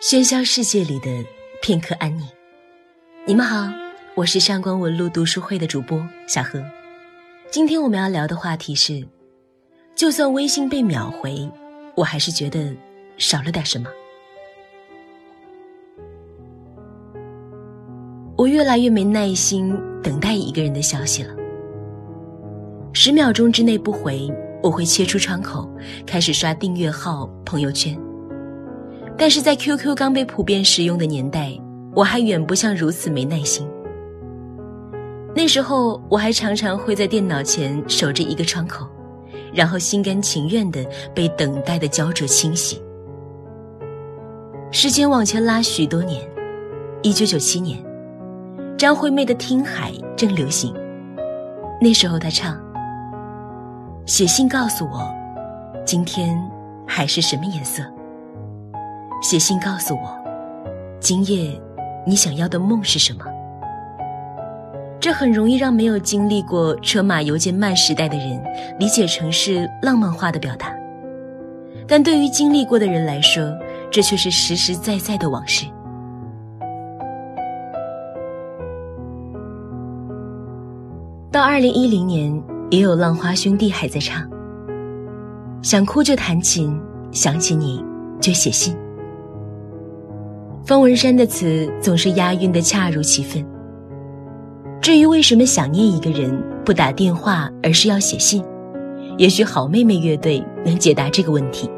喧嚣世界里的片刻安宁。你们好，我是上官文露读书会的主播小何。今天我们要聊的话题是：就算微信被秒回，我还是觉得少了点什么。我越来越没耐心等待一个人的消息了。十秒钟之内不回，我会切出窗口，开始刷订阅号、朋友圈。但是在 QQ 刚被普遍使用的年代，我还远不像如此没耐心。那时候，我还常常会在电脑前守着一个窗口，然后心甘情愿地被等待的焦灼侵袭。时间往前拉许多年，一九九七年，张惠妹的《听海》正流行。那时候她唱：“写信告诉我，今天海是什么颜色。”写信告诉我，今夜你想要的梦是什么？这很容易让没有经历过车马邮件慢时代的人理解成是浪漫化的表达，但对于经历过的人来说，这却是实实在在的往事。到二零一零年，也有浪花兄弟还在唱：“想哭就弹琴，想起你就写信。”方文山的词总是押韵的恰如其分。至于为什么想念一个人不打电话，而是要写信，也许好妹妹乐队能解答这个问题。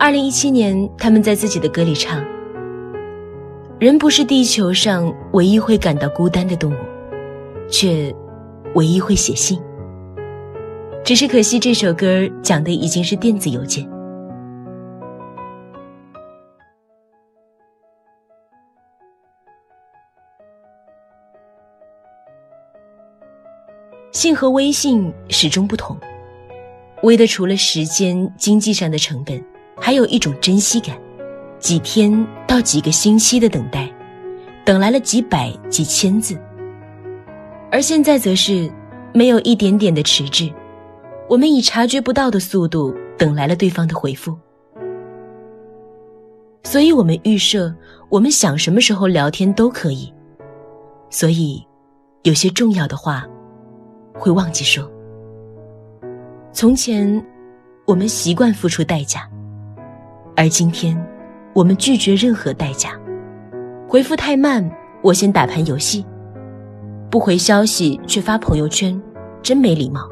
二零一七年，他们在自己的歌里唱：“人不是地球上唯一会感到孤单的动物，却唯一会写信。只是可惜这首歌讲的已经是电子邮件。”信和微信始终不同，微的除了时间、经济上的成本，还有一种珍惜感，几天到几个星期的等待，等来了几百、几千字。而现在则是没有一点点的迟滞，我们以察觉不到的速度等来了对方的回复。所以我们预设，我们想什么时候聊天都可以，所以有些重要的话。会忘记说。从前，我们习惯付出代价，而今天，我们拒绝任何代价。回复太慢，我先打盘游戏；不回消息却发朋友圈，真没礼貌。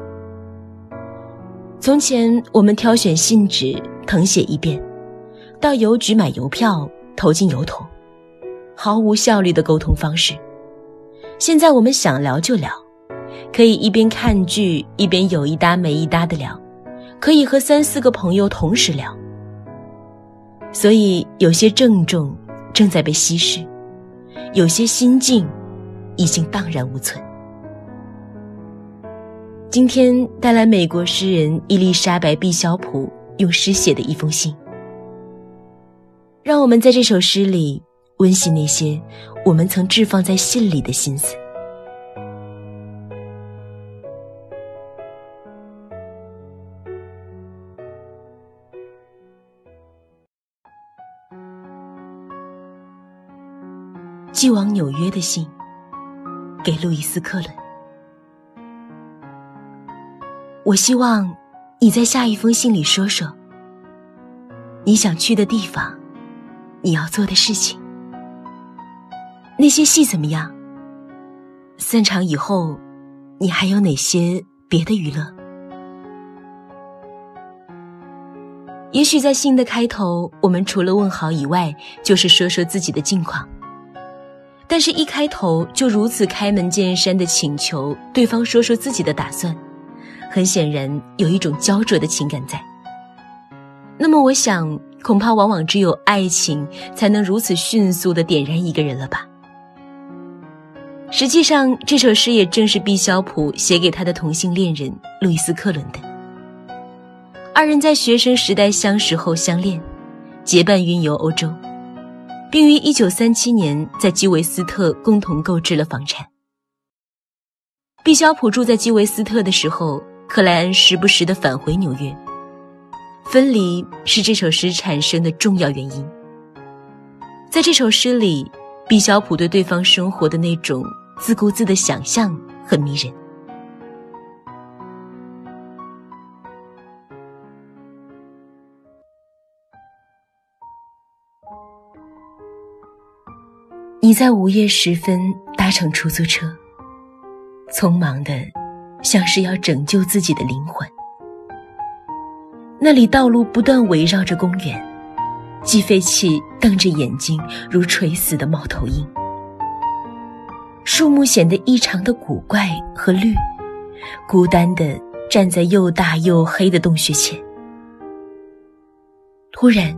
从前，我们挑选信纸，誊写一遍，到邮局买邮票，投进邮筒，毫无效率的沟通方式。现在，我们想聊就聊。可以一边看剧一边有一搭没一搭的聊，可以和三四个朋友同时聊。所以有些郑重正在被稀释，有些心境已经荡然无存。今天带来美国诗人伊丽莎白·毕肖普用诗写的一封信，让我们在这首诗里温习那些我们曾置放在信里的心思。寄往纽约的信，给路易斯·克伦。我希望你在下一封信里说说你想去的地方，你要做的事情。那些戏怎么样？散场以后，你还有哪些别的娱乐？也许在信的开头，我们除了问好以外，就是说说自己的近况。但是，一开头就如此开门见山的请求对方说说自己的打算，很显然有一种焦灼的情感在。那么，我想，恐怕往往只有爱情才能如此迅速的点燃一个人了吧？实际上，这首诗也正是毕肖普写给他的同性恋人路易斯·克伦的。二人在学生时代相识后相恋，结伴云游欧洲。并于一九三七年在基韦斯特共同购置了房产。毕肖普住在基韦斯特的时候，克莱恩时不时的返回纽约。分离是这首诗产生的重要原因。在这首诗里，毕肖普对对方生活的那种自顾自的想象很迷人。你在午夜时分搭乘出租车，匆忙的，像是要拯救自己的灵魂。那里道路不断围绕着公园，计费器瞪着眼睛，如垂死的猫头鹰。树木显得异常的古怪和绿，孤单的站在又大又黑的洞穴前。突然，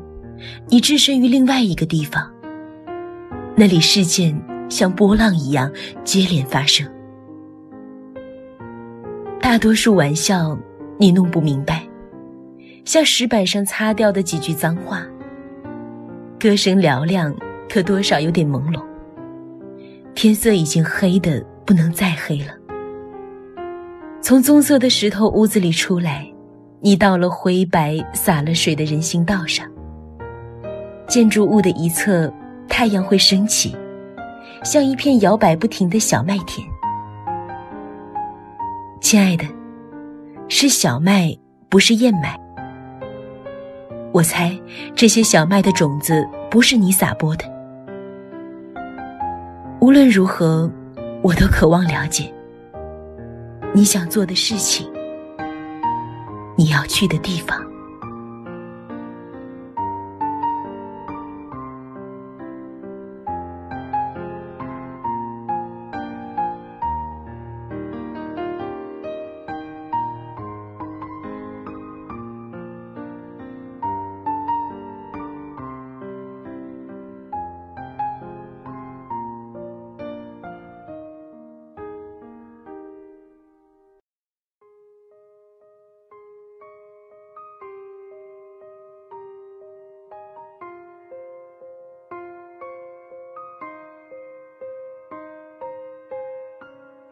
你置身于另外一个地方。那里事件像波浪一样接连发生，大多数玩笑你弄不明白，像石板上擦掉的几句脏话。歌声嘹亮，可多少有点朦胧。天色已经黑的不能再黑了。从棕色的石头屋子里出来，你到了灰白洒了水的人行道上。建筑物的一侧。太阳会升起，像一片摇摆不停的小麦田。亲爱的，是小麦，不是燕麦。我猜这些小麦的种子不是你撒播的。无论如何，我都渴望了解你想做的事情，你要去的地方。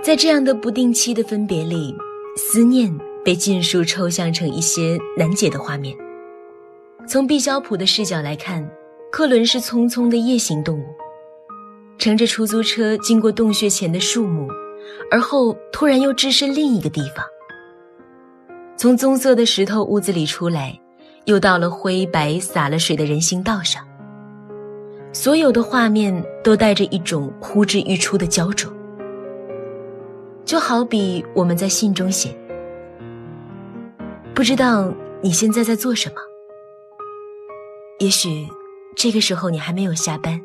在这样的不定期的分别里，思念被尽数抽象成一些难解的画面。从毕肖普的视角来看，克伦是匆匆的夜行动物，乘着出租车经过洞穴前的树木，而后突然又置身另一个地方。从棕色的石头屋子里出来，又到了灰白洒了水的人行道上。所有的画面都带着一种呼之欲出的焦灼。就好比我们在信中写：“不知道你现在在做什么。也许这个时候你还没有下班，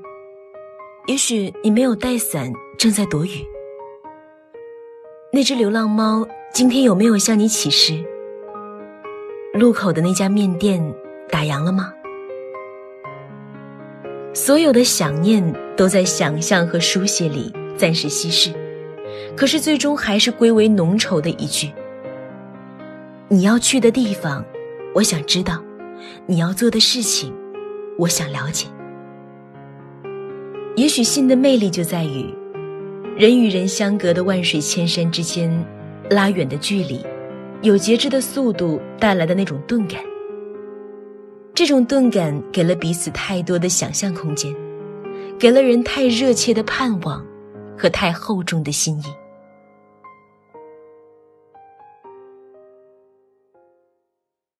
也许你没有带伞，正在躲雨。那只流浪猫今天有没有向你乞食？路口的那家面店打烊了吗？所有的想念都在想象和书写里暂时稀释。”可是最终还是归为浓稠的一句。你要去的地方，我想知道；你要做的事情，我想了解。也许信的魅力就在于，人与人相隔的万水千山之间，拉远的距离，有节制的速度带来的那种钝感。这种钝感给了彼此太多的想象空间，给了人太热切的盼望。和太厚重的心意。